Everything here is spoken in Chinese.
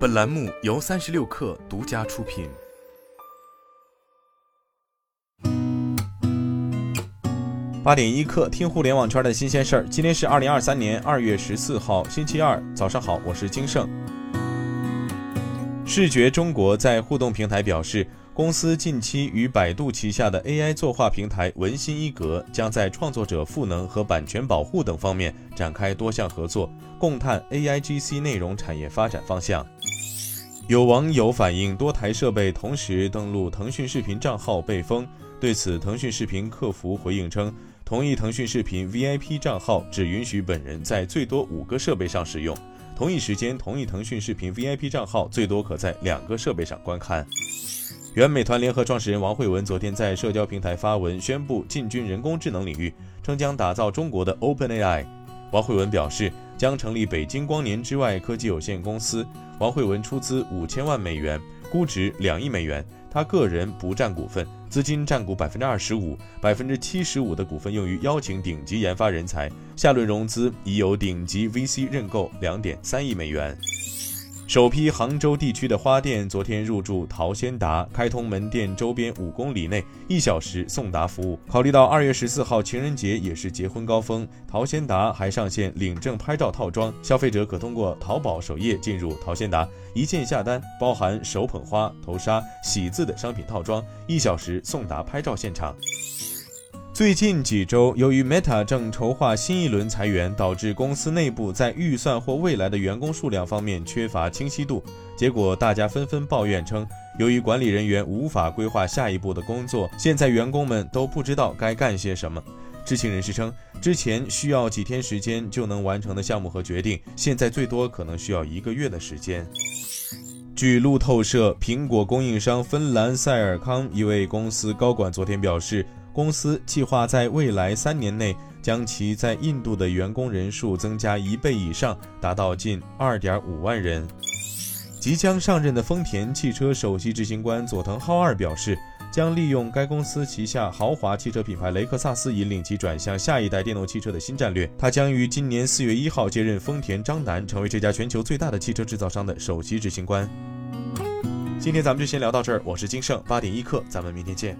本栏目由三十六氪独家出品。八点一刻，听互联网圈的新鲜事儿。今天是二零二三年二月十四号，星期二，早上好，我是金盛。视觉中国在互动平台表示，公司近期与百度旗下的 AI 作画平台文心一格将在创作者赋能和版权保护等方面展开多项合作，共探 AIGC 内容产业发展方向。有网友反映，多台设备同时登录腾讯视频账号被封。对此，腾讯视频客服回应称，同意腾讯视频 VIP 账号只允许本人在最多五个设备上使用。同一时间，同意腾讯视频 VIP 账号最多可在两个设备上观看。原美团联合创始人王慧文昨天在社交平台发文宣布进军人工智能领域，称将打造中国的 OpenAI。王慧文表示，将成立北京光年之外科技有限公司。王慧文出资五千万美元，估值两亿美元。他个人不占股份，资金占股百分之二十五，百分之七十五的股份用于邀请顶级研发人才。下轮融资已有顶级 VC 认购两点三亿美元。首批杭州地区的花店昨天入驻淘鲜达，开通门店周边五公里内一小时送达服务。考虑到二月十四号情人节也是结婚高峰，淘鲜达还上线领证拍照套装，消费者可通过淘宝首页进入淘鲜达，一键下单，包含手捧花、头纱、喜字的商品套装，一小时送达拍照现场。最近几周，由于 Meta 正筹划新一轮裁员，导致公司内部在预算或未来的员工数量方面缺乏清晰度。结果，大家纷纷抱怨称，由于管理人员无法规划下一步的工作，现在员工们都不知道该干些什么。知情人士称，之前需要几天时间就能完成的项目和决定，现在最多可能需要一个月的时间。据路透社，苹果供应商芬兰塞尔康一位公司高管昨天表示。公司计划在未来三年内将其在印度的员工人数增加一倍以上，达到近二点五万人。即将上任的丰田汽车首席执行官佐藤浩二表示，将利用该公司旗下豪华汽车品牌雷克萨斯引领其转向下一代电动汽车的新战略。他将于今年四月一号接任丰田章男，成为这家全球最大的汽车制造商的首席执行官。今天咱们就先聊到这儿，我是金盛八点一刻，咱们明天见。